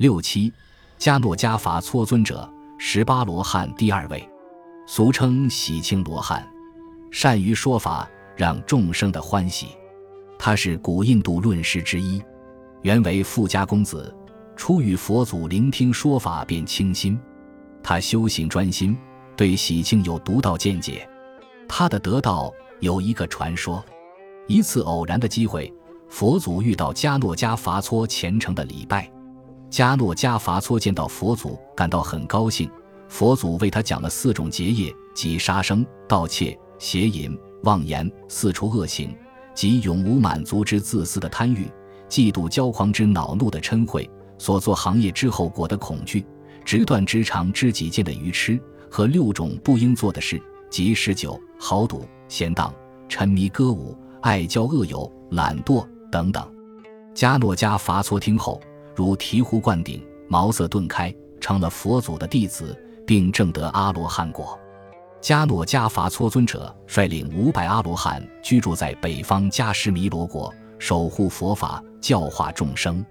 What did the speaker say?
六七，迦诺迦伐搓尊者，十八罗汉第二位，俗称喜庆罗汉，善于说法，让众生的欢喜。他是古印度论师之一，原为富家公子，初与佛祖聆听说法便倾心。他修行专心，对喜庆有独到见解。他的得道有一个传说：一次偶然的机会，佛祖遇到迦诺迦伐搓虔诚的礼拜。迦诺迦伐搓见到佛祖，感到很高兴。佛祖为他讲了四种结业，即杀生、盗窃、邪淫、妄言四处恶行，即永无满足之自私的贪欲、嫉妒骄狂之恼怒的嗔恚、所做行业之后果的恐惧、直断直肠知己见的愚痴和六种不应做的事，即嗜酒、豪赌、闲荡、沉迷歌舞、爱交恶友、懒惰等等。迦诺迦伐搓听后。如醍醐灌顶，茅塞顿开，成了佛祖的弟子，并证得阿罗汉果。迦诺迦伐磋尊者率领五百阿罗汉居住在北方迦湿弥罗国，守护佛法，教化众生。